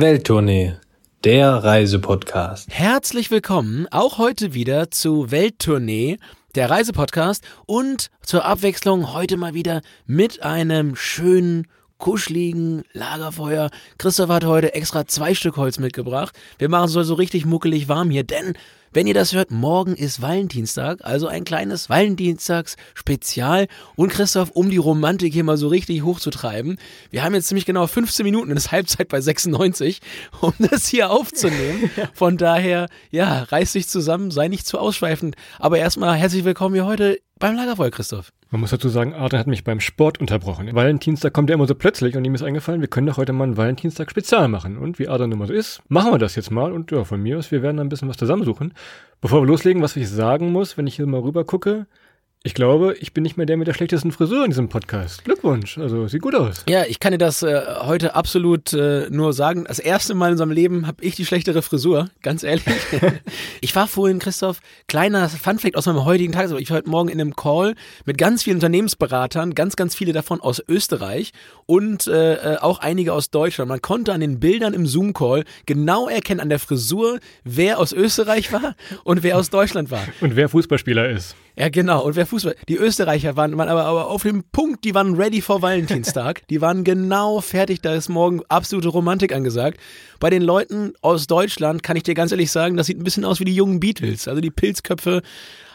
Welttournee, der Reisepodcast. Herzlich willkommen auch heute wieder zu Welttournee, der Reisepodcast und zur Abwechslung heute mal wieder mit einem schönen kuscheligen Lagerfeuer. Christoph hat heute extra zwei Stück Holz mitgebracht. Wir machen es so richtig muckelig warm hier, denn wenn ihr das hört, morgen ist Valentinstag, also ein kleines Valentinstags-Spezial. Und Christoph, um die Romantik hier mal so richtig hochzutreiben, wir haben jetzt ziemlich genau 15 Minuten, es ist Halbzeit bei 96, um das hier aufzunehmen. Von daher, ja, reiß dich zusammen, sei nicht zu ausschweifend. Aber erstmal herzlich willkommen hier heute beim Lagerfeuer, Christoph. Man muss dazu sagen, Adrian hat mich beim Sport unterbrochen. Valentinstag kommt ja immer so plötzlich und ihm ist eingefallen, wir können doch heute mal einen Valentinstag-Spezial machen. Und wie Adrian immer so ist, machen wir das jetzt mal. Und ja, von mir aus, wir werden ein bisschen was zusammensuchen. Bevor wir loslegen, was ich sagen muss, wenn ich hier mal rüber gucke, ich glaube, ich bin nicht mehr der mit der schlechtesten Frisur in diesem Podcast. Glückwunsch, also sieht gut aus. Ja, ich kann dir das äh, heute absolut äh, nur sagen. Das erste Mal in unserem Leben habe ich die schlechtere Frisur, ganz ehrlich. ich war vorhin, Christoph, kleiner Funfact aus meinem heutigen Tag. Also ich war heute Morgen in einem Call mit ganz vielen Unternehmensberatern, ganz, ganz viele davon aus Österreich und äh, äh auch einige aus Deutschland. Man konnte an den Bildern im Zoom-Call genau erkennen, an der Frisur, wer aus Österreich war und wer aus Deutschland war. Und wer Fußballspieler ist. Ja, genau. Und wer Fußball. Die Österreicher waren, waren aber, aber auf dem Punkt, die waren ready for Valentinstag. Die waren genau fertig. Da ist morgen absolute Romantik angesagt. Bei den Leuten aus Deutschland kann ich dir ganz ehrlich sagen, das sieht ein bisschen aus wie die jungen Beatles. Also die Pilzköpfe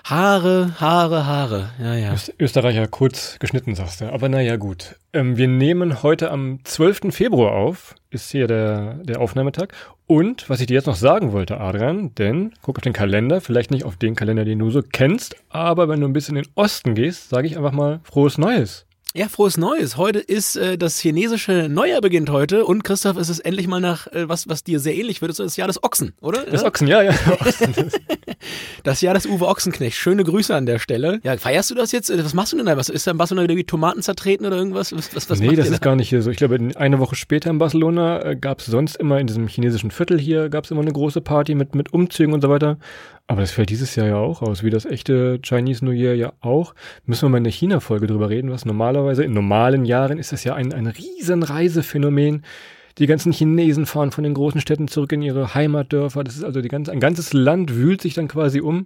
Haare, Haare, Haare. Ja, ja. Österreicher kurz geschnitten, sagst du. Aber naja, gut. Ähm, wir nehmen heute am 12. Februar auf, ist hier der, der Aufnahmetag. Und was ich dir jetzt noch sagen wollte, Adrian, denn guck auf den Kalender, vielleicht nicht auf den Kalender, den du so kennst, aber wenn du ein bisschen in den Osten gehst, sage ich einfach mal frohes Neues. Ja, frohes Neues. Heute ist äh, das chinesische Neujahr beginnt heute und Christoph, ist es endlich mal nach äh, was, was dir sehr ähnlich wird, ist das Jahr des Ochsen, oder? Das ja? Ochsen, ja, ja. das Jahr des Uwe Ochsenknecht. Schöne Grüße an der Stelle. Ja, feierst du das jetzt? Äh, was machst du denn da? Was ist da in Barcelona irgendwie Tomaten zertreten oder irgendwas? Was, was, was nee, das ist da? gar nicht so. Ich glaube, eine Woche später in Barcelona äh, gab es sonst immer in diesem chinesischen Viertel hier gab es immer eine große Party mit mit Umzügen und so weiter. Aber das fällt dieses Jahr ja auch aus, wie das echte Chinese New Year ja auch. Müssen wir mal in der China-Folge drüber reden, was normalerweise in normalen Jahren ist das ja ein, ein riesen Reisephänomen. Die ganzen Chinesen fahren von den großen Städten zurück in ihre Heimatdörfer. Das ist also die ganze, ein ganzes Land wühlt sich dann quasi um.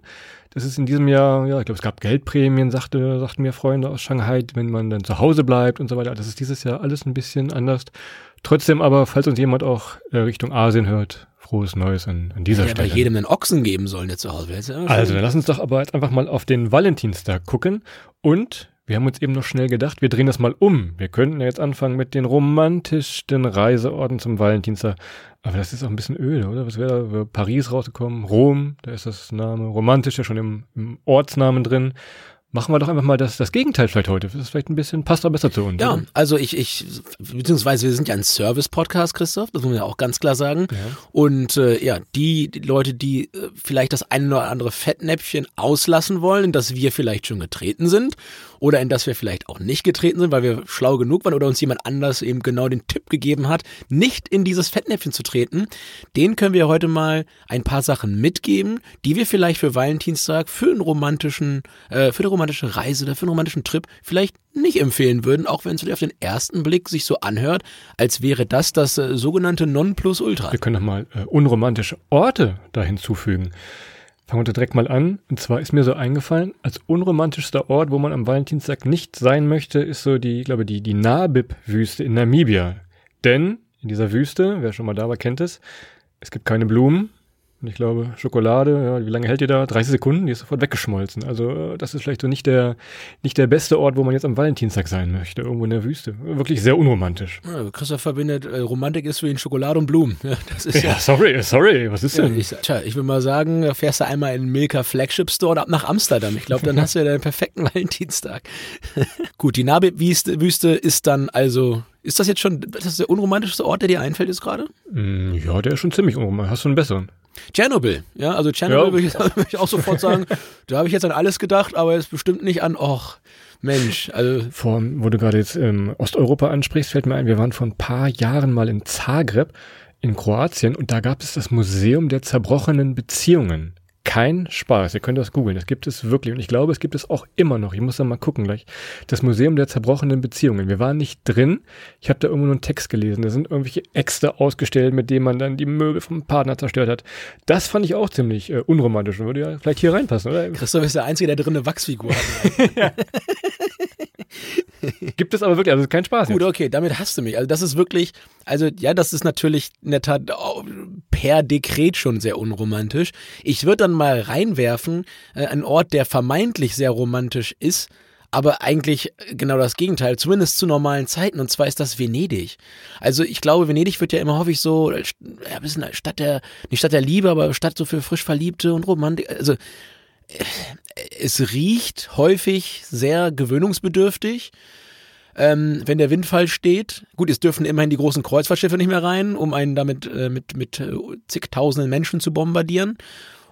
Das ist in diesem Jahr, ja, ich glaube, es gab Geldprämien, sagte, sagten mir Freunde aus Shanghai, wenn man dann zu Hause bleibt und so weiter. Das ist dieses Jahr alles ein bisschen anders. Trotzdem aber, falls uns jemand auch äh, Richtung Asien hört, frohes Neues an, an dieser ja, Stelle. Ja, jedem einen Ochsen geben sollen, der zu Hause ist. also, dann lass uns doch aber jetzt einfach mal auf den Valentinstag gucken. Und wir haben uns eben noch schnell gedacht, wir drehen das mal um. Wir könnten ja jetzt anfangen mit den romantischsten Reiseorten zum Valentinstag. Aber das ist auch ein bisschen öde, oder? Was wäre da? Paris rausgekommen, Rom, da ist das Name, romantisch ja schon im, im Ortsnamen drin machen wir doch einfach mal das, das Gegenteil vielleicht heute. Das ist vielleicht ein bisschen, passt doch besser zu uns. Ja, oder? also ich, ich, beziehungsweise wir sind ja ein Service-Podcast, Christoph, das muss man ja auch ganz klar sagen. Ja. Und äh, ja, die, die Leute, die äh, vielleicht das eine oder andere Fettnäpfchen auslassen wollen, in das wir vielleicht schon getreten sind oder in das wir vielleicht auch nicht getreten sind, weil wir schlau genug waren oder uns jemand anders eben genau den Tipp gegeben hat, nicht in dieses Fettnäpfchen zu treten, den können wir heute mal ein paar Sachen mitgeben, die wir vielleicht für Valentinstag, für einen romantischen, äh, für eine romantische Reise oder für einen romantischen Trip vielleicht nicht empfehlen würden, auch wenn es auf den ersten Blick sich so anhört, als wäre das das äh, sogenannte Nonplusultra. Wir können noch mal äh, unromantische Orte da hinzufügen. Fangen wir direkt mal an. Und zwar ist mir so eingefallen, als unromantischster Ort, wo man am Valentinstag nicht sein möchte, ist so die, ich glaube, die, die Nabib-Wüste in Namibia. Denn in dieser Wüste, wer schon mal da war, kennt es, es gibt keine Blumen, und ich glaube, Schokolade, ja, wie lange hält die da? 30 Sekunden, die ist sofort weggeschmolzen. Also das ist vielleicht so nicht der, nicht der beste Ort, wo man jetzt am Valentinstag sein möchte, irgendwo in der Wüste. Wirklich sehr unromantisch. Ja, Christoph verbindet, äh, Romantik ist für ihn Schokolade und Blumen. Ja, das ist ja, ja sorry, sorry, was ist denn? ich, tja, ich will mal sagen, da fährst du einmal in den Milka Flagship Store und ab nach Amsterdam. Ich glaube, dann hast du ja deinen perfekten Valentinstag. Gut, die Nabi-Wüste Wüste ist dann also ist das jetzt schon das der unromantischste Ort, der dir einfällt, ist gerade? Mm, ja, der ist schon ziemlich unromantisch. Hast du einen besseren? Tschernobyl, ja, also Tschernobyl ja. würde ich, würd ich, auch sofort sagen, da habe ich jetzt an alles gedacht, aber jetzt bestimmt nicht an, och, Mensch, also. Vor, wo du gerade jetzt ähm, Osteuropa ansprichst, fällt mir ein, wir waren vor ein paar Jahren mal in Zagreb in Kroatien und da gab es das Museum der zerbrochenen Beziehungen. Kein Spaß. Ihr könnt das googeln. Das gibt es wirklich. Und ich glaube, es gibt es auch immer noch. Ich muss da mal gucken gleich. Das Museum der zerbrochenen Beziehungen. Wir waren nicht drin. Ich habe da irgendwo nur einen Text gelesen. Da sind irgendwelche Äxte ausgestellt, mit denen man dann die Möbel vom Partner zerstört hat. Das fand ich auch ziemlich äh, unromantisch und würde ja vielleicht hier reinpassen, oder? Christoph ist der Einzige, der drin eine Wachsfigur hat. Gibt es aber wirklich, also kein Spaß. Gut, okay, damit hast du mich. Also das ist wirklich, also ja, das ist natürlich in der Tat per Dekret schon sehr unromantisch. Ich würde dann mal reinwerfen, äh, ein Ort, der vermeintlich sehr romantisch ist, aber eigentlich genau das Gegenteil, zumindest zu normalen Zeiten, und zwar ist das Venedig. Also ich glaube, Venedig wird ja immer häufig so, ja, ein bisschen Stadt der, nicht Stadt der Liebe, aber Stadt so für frisch Verliebte und Romantik, also es riecht häufig sehr gewöhnungsbedürftig. Ähm, wenn der Windfall steht, gut, es dürfen immerhin die großen Kreuzfahrtschiffe nicht mehr rein, um einen damit äh, mit, mit äh, zigtausenden Menschen zu bombardieren.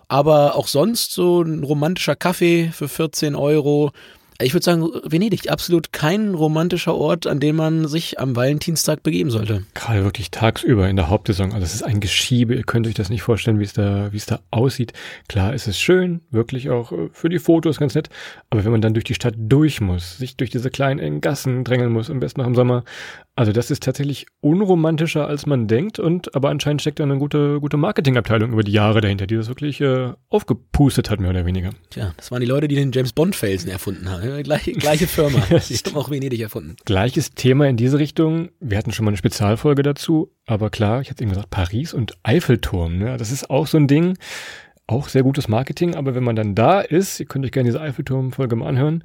Aber auch sonst so ein romantischer Kaffee für 14 Euro, ich würde sagen, Venedig, absolut kein romantischer Ort, an dem man sich am Valentinstag begeben sollte. Gerade wirklich tagsüber in der Hauptsaison. Also es ist ein Geschiebe. Ihr könnt euch das nicht vorstellen, wie es da, wie es da aussieht. Klar, es ist schön, wirklich auch äh, für die Fotos ganz nett. Aber wenn man dann durch die Stadt durch muss, sich durch diese kleinen engen Gassen drängeln muss, am besten noch im Sommer, also das ist tatsächlich unromantischer, als man denkt. Und aber anscheinend steckt da eine gute, gute Marketingabteilung über die Jahre dahinter, die das wirklich äh, aufgepustet hat, mehr oder weniger. Tja, das waren die Leute, die den James Bond Felsen erfunden haben. Gleiche, gleiche Firma. die haben auch Venedig erfunden. Gleiches Thema in diese Richtung. Wir hatten schon mal eine Spezialfolge dazu. Aber klar, ich hatte eben gesagt, Paris und Eiffelturm. Ne? Das ist auch so ein Ding. Auch sehr gutes Marketing. Aber wenn man dann da ist, ihr könnt euch gerne diese Eiffelturm-Folge mal anhören,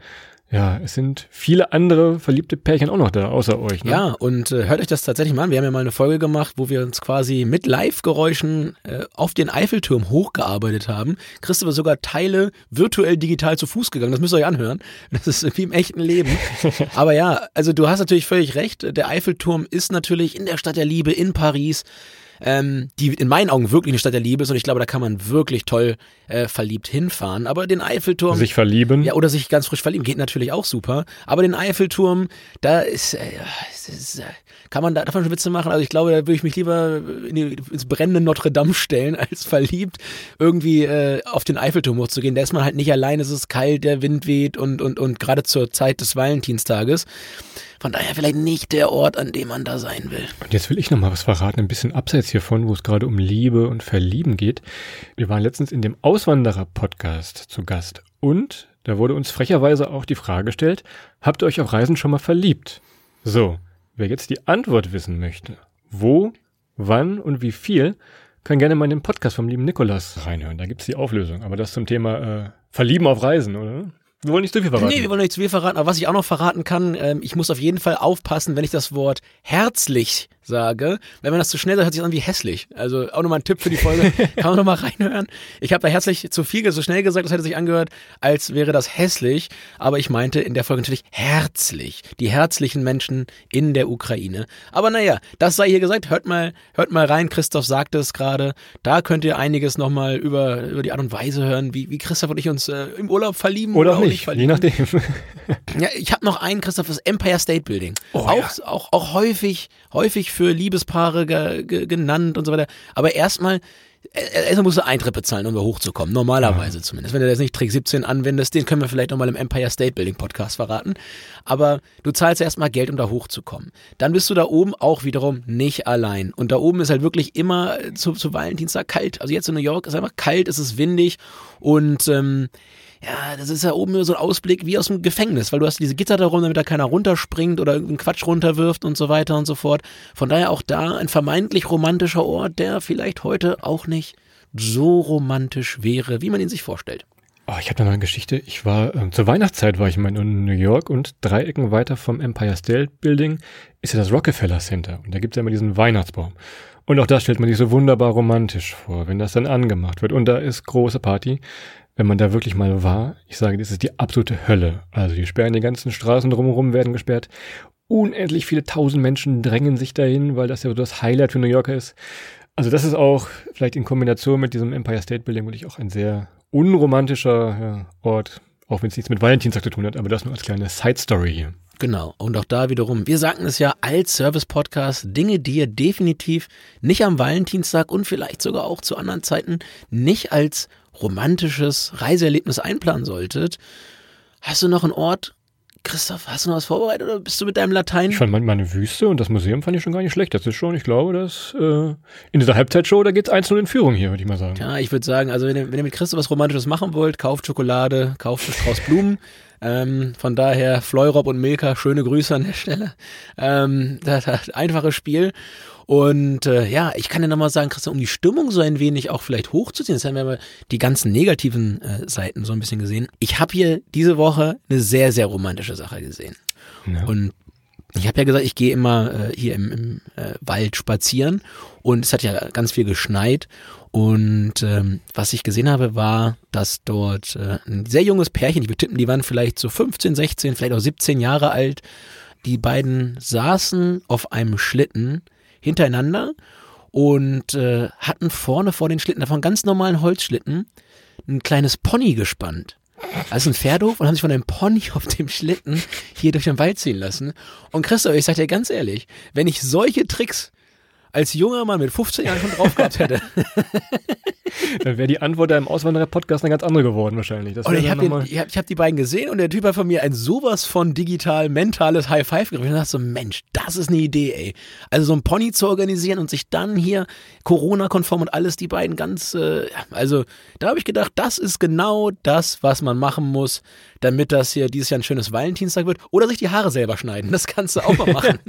ja, es sind viele andere verliebte Pärchen auch noch da, außer euch. Ne? Ja, und äh, hört euch das tatsächlich mal an. Wir haben ja mal eine Folge gemacht, wo wir uns quasi mit Live-Geräuschen äh, auf den Eiffelturm hochgearbeitet haben. Christoph ist sogar Teile virtuell digital zu Fuß gegangen. Das müsst ihr euch anhören. Das ist wie im echten Leben. Aber ja, also du hast natürlich völlig recht. Der Eiffelturm ist natürlich in der Stadt der Liebe in Paris ähm, die in meinen Augen wirklich eine Stadt der Liebe ist und ich glaube, da kann man wirklich toll äh, verliebt hinfahren. Aber den Eiffelturm. Sich verlieben? Ja, oder sich ganz frisch verlieben, geht natürlich auch super. Aber den Eiffelturm, da ist, äh, ist äh, kann man da, davon schon Witze machen? Also ich glaube, da würde ich mich lieber in die, ins brennende Notre Dame stellen, als verliebt irgendwie äh, auf den Eiffelturm hochzugehen. Da ist man halt nicht allein, es ist kalt, der Wind weht und, und, und gerade zur Zeit des Valentinstages. Von daher vielleicht nicht der Ort, an dem man da sein will. Und jetzt will ich noch mal was verraten, ein bisschen abseits hiervon, wo es gerade um Liebe und Verlieben geht. Wir waren letztens in dem Auswanderer-Podcast zu Gast und da wurde uns frecherweise auch die Frage gestellt, habt ihr euch auf Reisen schon mal verliebt? So, wer jetzt die Antwort wissen möchte, wo, wann und wie viel, kann gerne mal in den Podcast vom lieben Nikolas reinhören. Da gibt's die Auflösung. Aber das zum Thema äh, Verlieben auf Reisen, oder? Wir wollen nicht zu viel verraten. Nee, wir wollen nicht zu viel verraten. Aber was ich auch noch verraten kann, ähm, ich muss auf jeden Fall aufpassen, wenn ich das Wort herzlich sage. Wenn man das zu schnell sagt, hört sich an wie hässlich. Also auch nochmal ein Tipp für die Folge. Kann man nochmal reinhören. Ich habe da herzlich zu viel, so schnell gesagt, das hätte sich angehört, als wäre das hässlich. Aber ich meinte in der Folge natürlich herzlich. Die herzlichen Menschen in der Ukraine. Aber naja, das sei hier gesagt. Hört mal, hört mal rein. Christoph sagte es gerade. Da könnt ihr einiges nochmal über, über die Art und Weise hören, wie, wie Christoph und ich uns äh, im Urlaub verlieben. Oder, oder auch nicht, nicht verlieben. je nachdem. ja, ich habe noch einen, Christoph, das Empire State Building. Oh, auch, ja. auch, auch häufig, häufig für Liebespaare ge, ge, genannt und so weiter. Aber erstmal, erstmal musst du Eintritt bezahlen, um da hochzukommen. Normalerweise ja. zumindest. Wenn du das nicht Trick 17 anwendest, den können wir vielleicht nochmal im Empire State Building Podcast verraten. Aber du zahlst erstmal Geld, um da hochzukommen. Dann bist du da oben auch wiederum nicht allein. Und da oben ist halt wirklich immer zu, zu Valentinstag kalt. Also jetzt in New York ist einfach kalt, es ist windig und ähm, ja, das ist ja oben so ein Ausblick wie aus dem Gefängnis, weil du hast diese Gitter darum, damit da keiner runterspringt oder irgendeinen Quatsch runterwirft und so weiter und so fort. Von daher auch da ein vermeintlich romantischer Ort, der vielleicht heute auch nicht so romantisch wäre, wie man ihn sich vorstellt. Oh, ich habe noch eine Geschichte. Ich war äh, zur Weihnachtszeit war ich in New York und drei Ecken weiter vom Empire State Building ist ja das Rockefeller Center und da gibt es ja immer diesen Weihnachtsbaum. Und auch das stellt man sich so wunderbar romantisch vor, wenn das dann angemacht wird und da ist große Party wenn man da wirklich mal war, ich sage, das ist die absolute Hölle. Also die sperren die ganzen Straßen drumherum, werden gesperrt. Unendlich viele tausend Menschen drängen sich dahin, weil das ja so das Highlight für New Yorker ist. Also das ist auch vielleicht in Kombination mit diesem Empire State Building wirklich auch ein sehr unromantischer ja, Ort, auch wenn es nichts mit Valentinstag zu tun hat, aber das nur als kleine Side Story hier. Genau. Und auch da wiederum, wir sagten es ja als Service-Podcast, Dinge, die ihr definitiv nicht am Valentinstag und vielleicht sogar auch zu anderen Zeiten nicht als romantisches Reiseerlebnis einplanen solltet. Hast du noch einen Ort, Christoph, hast du noch was vorbereitet oder bist du mit deinem Latein? Ich fand meine Wüste und das Museum fand ich schon gar nicht schlecht. Das ist schon, ich glaube, dass äh, in dieser Halbzeitshow, da geht's eins in Führung hier, würde ich mal sagen. Ja, ich würde sagen, also wenn ihr, wenn ihr mit Christoph was Romantisches machen wollt, kauft Schokolade, kauft einen Strauß Blumen. Ähm, von daher, Fleurop und Milka, schöne Grüße an der Stelle. Ähm, das, das einfaches Spiel. Und äh, ja, ich kann dir nochmal sagen, Christian, um die Stimmung so ein wenig auch vielleicht hochzuziehen, das haben wir aber die ganzen negativen äh, Seiten so ein bisschen gesehen. Ich habe hier diese Woche eine sehr, sehr romantische Sache gesehen. Ja. Und ich habe ja gesagt, ich gehe immer äh, hier im, im äh, Wald spazieren und es hat ja ganz viel geschneit. Und ähm, was ich gesehen habe, war, dass dort äh, ein sehr junges Pärchen, die tippen, die waren vielleicht so 15, 16, vielleicht auch 17 Jahre alt, die beiden saßen auf einem Schlitten hintereinander und äh, hatten vorne vor den Schlitten, davon ganz normalen Holzschlitten, ein kleines Pony gespannt. Also ein Pferdhof und haben sich von einem Pony auf dem Schlitten hier durch den Wald ziehen lassen. Und Christoph, ich sag dir ganz ehrlich, wenn ich solche Tricks als junger Mann mit 15 Jahren schon drauf gehabt hätte. dann wäre die Antwort da im Auswanderer-Podcast eine ganz andere geworden wahrscheinlich. Das ich habe hab, hab die beiden gesehen und der Typ hat von mir ein sowas von digital mentales High Five gegriffen. Und ich dachte so, Mensch, das ist eine Idee, ey. Also so ein Pony zu organisieren und sich dann hier Corona-konform und alles, die beiden ganz, äh, also da habe ich gedacht, das ist genau das, was man machen muss, damit das hier dieses Jahr ein schönes Valentinstag wird. Oder sich die Haare selber schneiden. Das kannst du auch mal machen.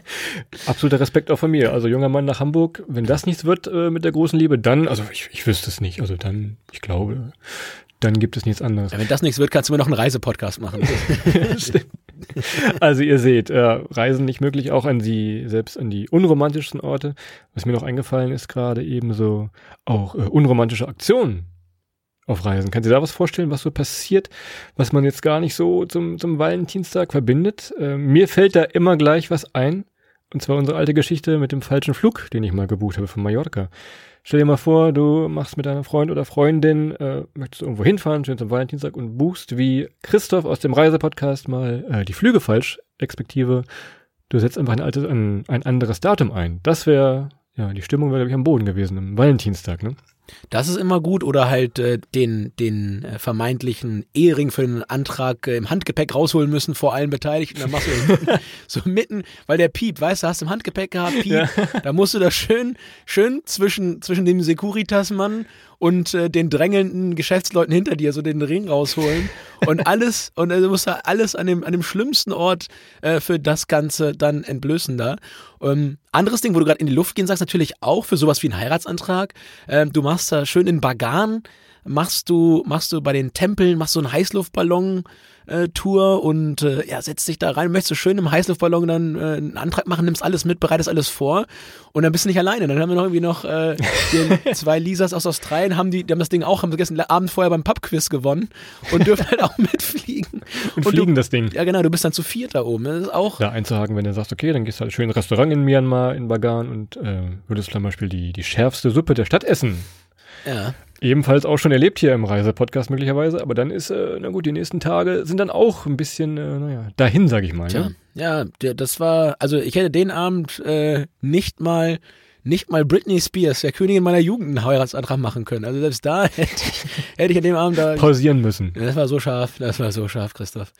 Absoluter Respekt auch von mir. Also junger Mann nach Hamburg, wenn das nichts wird äh, mit der großen Liebe, dann, also ich, ich wüsste es nicht. Also dann, ich glaube, dann gibt es nichts anderes. Ja, wenn das nichts wird, kannst du mir noch einen Reisepodcast machen. Stimmt. Also ihr seht, äh, Reisen nicht möglich, auch an die, selbst an die unromantischsten Orte. Was mir noch eingefallen ist gerade ebenso auch äh, unromantische Aktionen auf Reisen. Kannst du dir da was vorstellen, was so passiert, was man jetzt gar nicht so zum, zum Valentinstag verbindet? Äh, mir fällt da immer gleich was ein. Und zwar unsere alte Geschichte mit dem falschen Flug, den ich mal gebucht habe von Mallorca. Stell dir mal vor, du machst mit deiner Freund oder Freundin, äh, möchtest irgendwo hinfahren, schön zum Valentinstag und buchst wie Christoph aus dem Reisepodcast mal äh, die Flüge falsch, respektive du setzt einfach ein, altes, ein, ein anderes Datum ein. Das wäre, ja, die Stimmung wäre, glaube ich, am Boden gewesen, am Valentinstag, ne? Das ist immer gut oder halt äh, den, den äh, vermeintlichen Ehering für den Antrag äh, im Handgepäck rausholen müssen vor allen Beteiligten. Dann machst du mitten, so mitten, weil der Piep, weißt du, hast du im Handgepäck gehabt, Piep, ja. da musst du da schön, schön zwischen, zwischen dem Securitas-Mann und äh, den drängelnden Geschäftsleuten hinter dir so den Ring rausholen und alles und also musst du alles an dem an dem schlimmsten Ort äh, für das Ganze dann entblößen da. Ähm, anderes Ding, wo du gerade in die Luft gehen sagst, natürlich auch für sowas wie einen Heiratsantrag. Ähm, du machst da schön in Bagan machst du, machst du bei den Tempeln, machst du einen Heißluftballon äh, Tour und äh, ja, setzt dich da rein, möchtest du schön im Heißluftballon dann äh, einen Antrag machen, nimmst alles mit, bereitest alles vor und dann bist du nicht alleine. Dann haben wir noch irgendwie noch äh, zwei Lisas aus Australien, haben die, die haben das Ding auch, haben gestern Abend vorher beim Pubquiz gewonnen und dürfen halt auch mitfliegen. Und, und fliegen du, das Ding. Ja, genau, du bist dann zu viert da oben. Das ist auch. Ja, einzuhaken, wenn du sagst, okay, dann gehst du halt schön ins Restaurant in Myanmar, in Bagan und äh, würdest zum Beispiel die, die schärfste Suppe der Stadt essen. Ja. Ebenfalls auch schon erlebt hier im Reisepodcast möglicherweise, aber dann ist, äh, na gut, die nächsten Tage sind dann auch ein bisschen, äh, naja, dahin, sag ich mal. Tja, ne? ja, der, das war, also ich hätte den Abend äh, nicht mal nicht mal Britney Spears, der Königin meiner Jugend, einen Heiratsantrag machen können. Also selbst da hätte ich, hätte ich an dem Abend da pausieren müssen. Das war so scharf, das war so scharf, Christoph.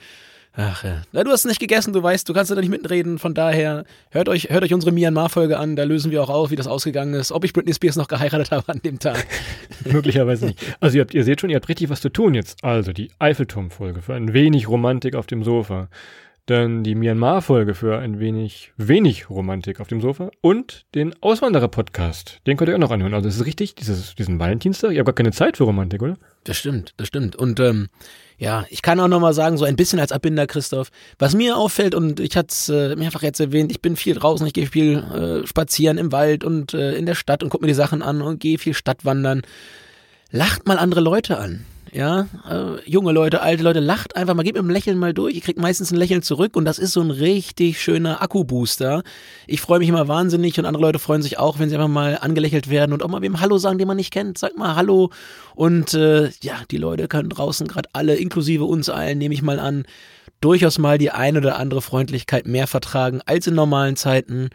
Ach ja. Na, du hast nicht gegessen, du weißt, du kannst da nicht mitreden. Von daher, hört euch, hört euch unsere Myanmar-Folge an, da lösen wir auch auf, wie das ausgegangen ist, ob ich Britney Spears noch geheiratet habe an dem Tag. Möglicherweise nicht. Also ihr, habt, ihr seht schon, ihr habt richtig was zu tun jetzt. Also die Eiffelturm-Folge für ein wenig Romantik auf dem Sofa. Dann die Myanmar-Folge für ein wenig, wenig Romantik auf dem Sofa. Und den Auswanderer-Podcast. Den könnt ihr auch noch anhören. Also es ist richtig, dieses, diesen Valentinstag. Ihr habt gar keine Zeit für Romantik, oder? Das stimmt, das stimmt. Und ähm, ja, ich kann auch nochmal sagen, so ein bisschen als Abbinder, Christoph, was mir auffällt, und ich hatte es äh, mehrfach jetzt erwähnt, ich bin viel draußen, ich gehe viel äh, spazieren im Wald und äh, in der Stadt und gucke mir die Sachen an und gehe viel Stadtwandern. Lacht mal andere Leute an ja, äh, junge Leute, alte Leute, lacht einfach mal, gebt mit einem Lächeln mal durch, ihr kriegt meistens ein Lächeln zurück und das ist so ein richtig schöner Akkubooster. Ich freue mich immer wahnsinnig und andere Leute freuen sich auch, wenn sie einfach mal angelächelt werden und auch mal wem Hallo sagen, den man nicht kennt, sagt mal Hallo und äh, ja, die Leute können draußen gerade alle, inklusive uns allen, nehme ich mal an, durchaus mal die ein oder andere Freundlichkeit mehr vertragen als in normalen Zeiten.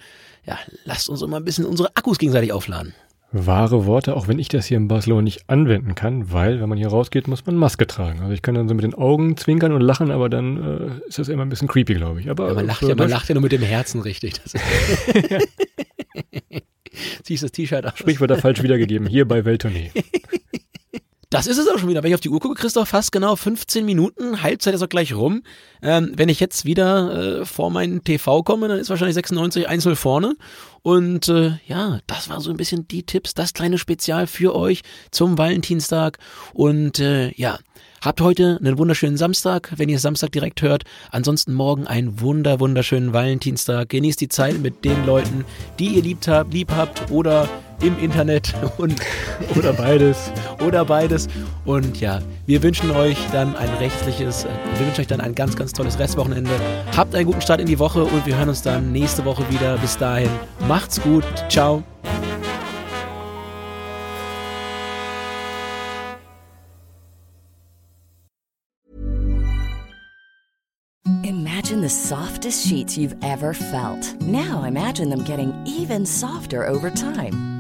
Ja, lasst uns immer ein bisschen unsere Akkus gegenseitig aufladen. Wahre Worte, auch wenn ich das hier in Barcelona nicht anwenden kann, weil, wenn man hier rausgeht, muss man Maske tragen. Also ich kann dann so mit den Augen zwinkern und lachen, aber dann äh, ist das immer ein bisschen creepy, glaube ich. Aber ja, man, lacht ja, man lacht ja nur mit dem Herzen richtig. Ziehst das T-Shirt aus. Sprichwörter falsch wiedergegeben, hier bei Welttournee. Das ist es auch schon wieder. Wenn ich auf die Uhr gucke, Christoph, fast genau 15 Minuten. Halbzeit ist auch gleich rum. Ähm, wenn ich jetzt wieder äh, vor meinen TV komme, dann ist wahrscheinlich 96 1 vorne. Und äh, ja, das war so ein bisschen die Tipps, das kleine Spezial für euch zum Valentinstag. Und äh, ja, Habt heute einen wunderschönen Samstag, wenn ihr Samstag direkt hört. Ansonsten morgen einen wunder, wunderschönen Valentinstag. Genießt die Zeit mit den Leuten, die ihr liebt habt, lieb habt oder im Internet und oder beides. Oder beides. Und ja, wir wünschen euch dann ein rechtliches, äh, wir wünschen euch dann ein ganz, ganz tolles Restwochenende. Habt einen guten Start in die Woche und wir hören uns dann nächste Woche wieder. Bis dahin, macht's gut. Ciao. Imagine the softest sheets you've ever felt. Now imagine them getting even softer over time.